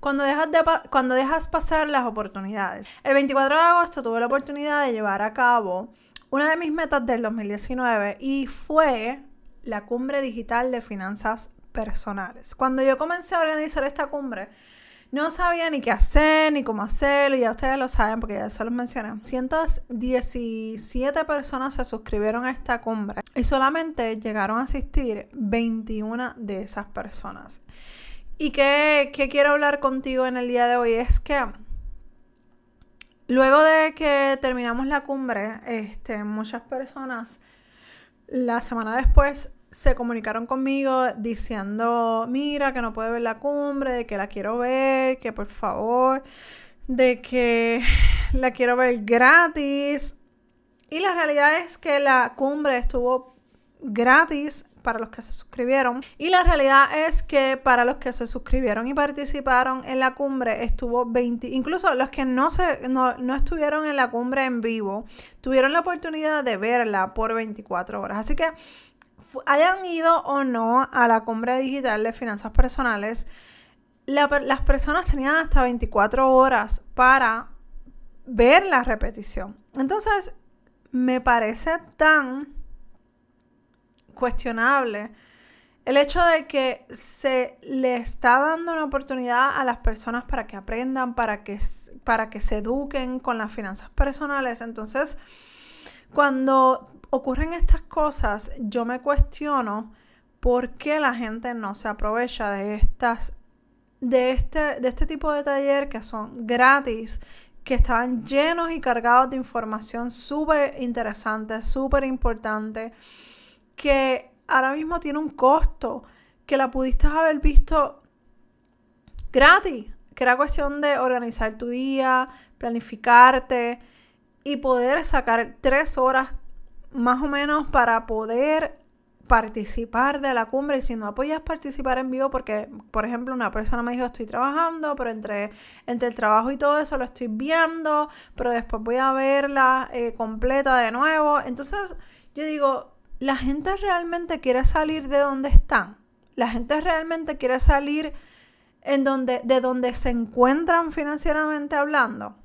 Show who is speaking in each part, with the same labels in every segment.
Speaker 1: cuando dejas, de, cuando dejas pasar las oportunidades. El 24 de agosto tuve la oportunidad de llevar a cabo una de mis metas del 2019 y fue la cumbre digital de finanzas personales. Cuando yo comencé a organizar esta cumbre, no sabía ni qué hacer, ni cómo hacerlo, y ya ustedes lo saben porque ya se los mencioné. 117 personas se suscribieron a esta cumbre y solamente llegaron a asistir 21 de esas personas. Y que, quiero hablar contigo en el día de hoy es que luego de que terminamos la cumbre, este, muchas personas la semana después se comunicaron conmigo diciendo, mira, que no puede ver la cumbre, de que la quiero ver, que por favor, de que la quiero ver gratis. Y la realidad es que la cumbre estuvo gratis para los que se suscribieron. Y la realidad es que para los que se suscribieron y participaron en la cumbre estuvo 20, incluso los que no, se, no, no estuvieron en la cumbre en vivo, tuvieron la oportunidad de verla por 24 horas. Así que hayan ido o no a la cumbre digital de finanzas personales, las personas tenían hasta 24 horas para ver la repetición. Entonces, me parece tan cuestionable el hecho de que se le está dando una oportunidad a las personas para que aprendan, para que, para que se eduquen con las finanzas personales. Entonces, cuando ocurren estas cosas, yo me cuestiono por qué la gente no se aprovecha de estas de este, de este tipo de taller que son gratis, que estaban llenos y cargados de información súper interesante, súper importante que ahora mismo tiene un costo, que la pudiste haber visto gratis, que era cuestión de organizar tu día, planificarte y poder sacar tres horas más o menos para poder participar de la cumbre. Y si no apoyas participar en vivo porque por ejemplo una persona me dijo estoy trabajando pero entre, entre el trabajo y todo eso lo estoy viendo pero después voy a verla eh, completa de nuevo entonces yo digo la gente realmente quiere salir de donde están. La gente realmente quiere salir en donde, de donde se encuentran financieramente hablando.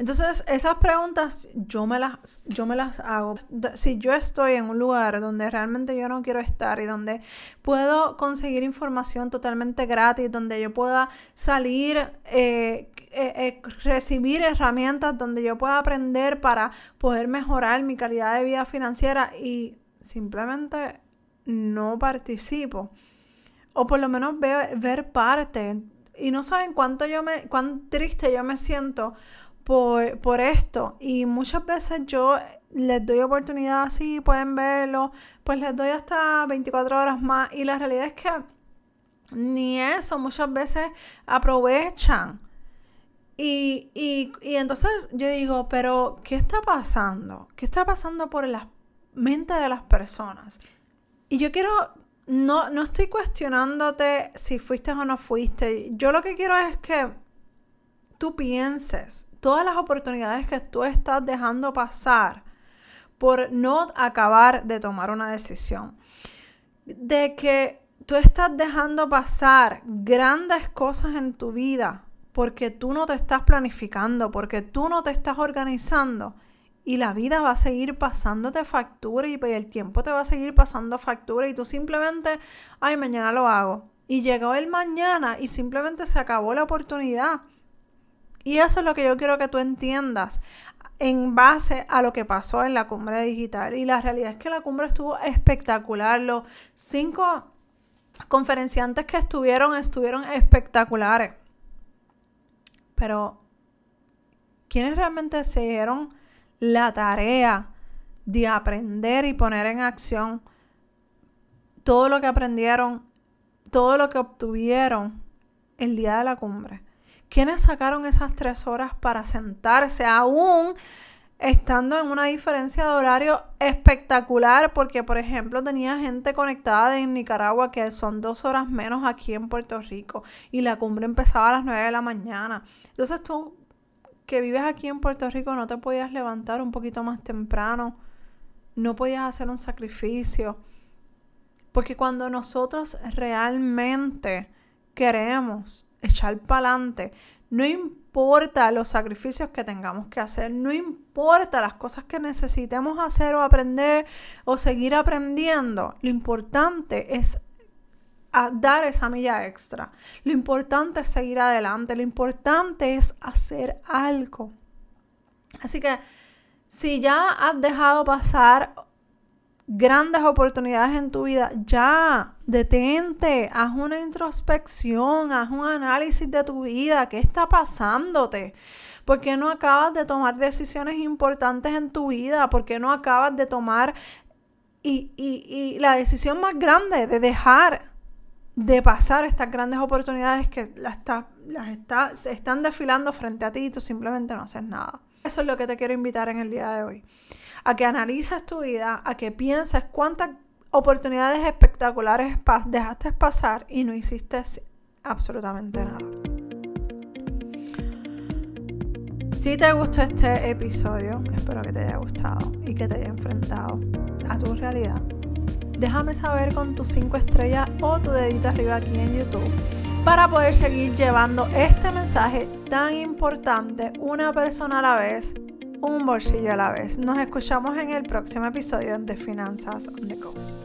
Speaker 1: Entonces, esas preguntas yo me las, yo me las hago. Si yo estoy en un lugar donde realmente yo no quiero estar y donde puedo conseguir información totalmente gratis, donde yo pueda salir, eh, eh, eh, recibir herramientas, donde yo pueda aprender para poder mejorar mi calidad de vida financiera y simplemente no participo. O por lo menos veo, ver parte. Y no saben cuánto yo me, cuán triste yo me siento por, por esto. Y muchas veces yo les doy oportunidad así, pueden verlo, pues les doy hasta 24 horas más. Y la realidad es que ni eso muchas veces aprovechan. Y, y, y entonces yo digo, pero ¿qué está pasando? ¿Qué está pasando por las mente de las personas. Y yo quiero, no, no estoy cuestionándote si fuiste o no fuiste. Yo lo que quiero es que tú pienses todas las oportunidades que tú estás dejando pasar por no acabar de tomar una decisión. De que tú estás dejando pasar grandes cosas en tu vida porque tú no te estás planificando, porque tú no te estás organizando y la vida va a seguir pasándote factura y el tiempo te va a seguir pasando factura y tú simplemente, ay, mañana lo hago. Y llegó el mañana y simplemente se acabó la oportunidad. Y eso es lo que yo quiero que tú entiendas en base a lo que pasó en la cumbre digital. Y la realidad es que la cumbre estuvo espectacular. Los cinco conferenciantes que estuvieron estuvieron espectaculares. Pero, ¿quiénes realmente se dieron la tarea de aprender y poner en acción todo lo que aprendieron, todo lo que obtuvieron el día de la cumbre. ¿Quiénes sacaron esas tres horas para sentarse aún estando en una diferencia de horario espectacular, porque por ejemplo tenía gente conectada en Nicaragua que son dos horas menos aquí en Puerto Rico y la cumbre empezaba a las 9 de la mañana. Entonces tú que vives aquí en Puerto Rico no te podías levantar un poquito más temprano, no podías hacer un sacrificio, porque cuando nosotros realmente queremos echar para adelante, no importa los sacrificios que tengamos que hacer, no importa las cosas que necesitemos hacer o aprender o seguir aprendiendo, lo importante es dar esa milla extra. Lo importante es seguir adelante, lo importante es hacer algo. Así que si ya has dejado pasar grandes oportunidades en tu vida, ya detente, haz una introspección, haz un análisis de tu vida, qué está pasándote. ¿Por qué no acabas de tomar decisiones importantes en tu vida? ¿Por qué no acabas de tomar y, y, la decisión más grande de dejar de pasar estas grandes oportunidades que las, las está, se están desfilando frente a ti y tú simplemente no haces nada? Eso es lo que te quiero invitar en el día de hoy a que analices tu vida, a que pienses cuántas oportunidades espectaculares dejaste pasar y no hiciste absolutamente nada. Si te gustó este episodio, espero que te haya gustado y que te haya enfrentado a tu realidad. Déjame saber con tus 5 estrellas o tu dedito arriba aquí en YouTube para poder seguir llevando este mensaje tan importante una persona a la vez un bolsillo a la vez. Nos escuchamos en el próximo episodio de Finanzas on the.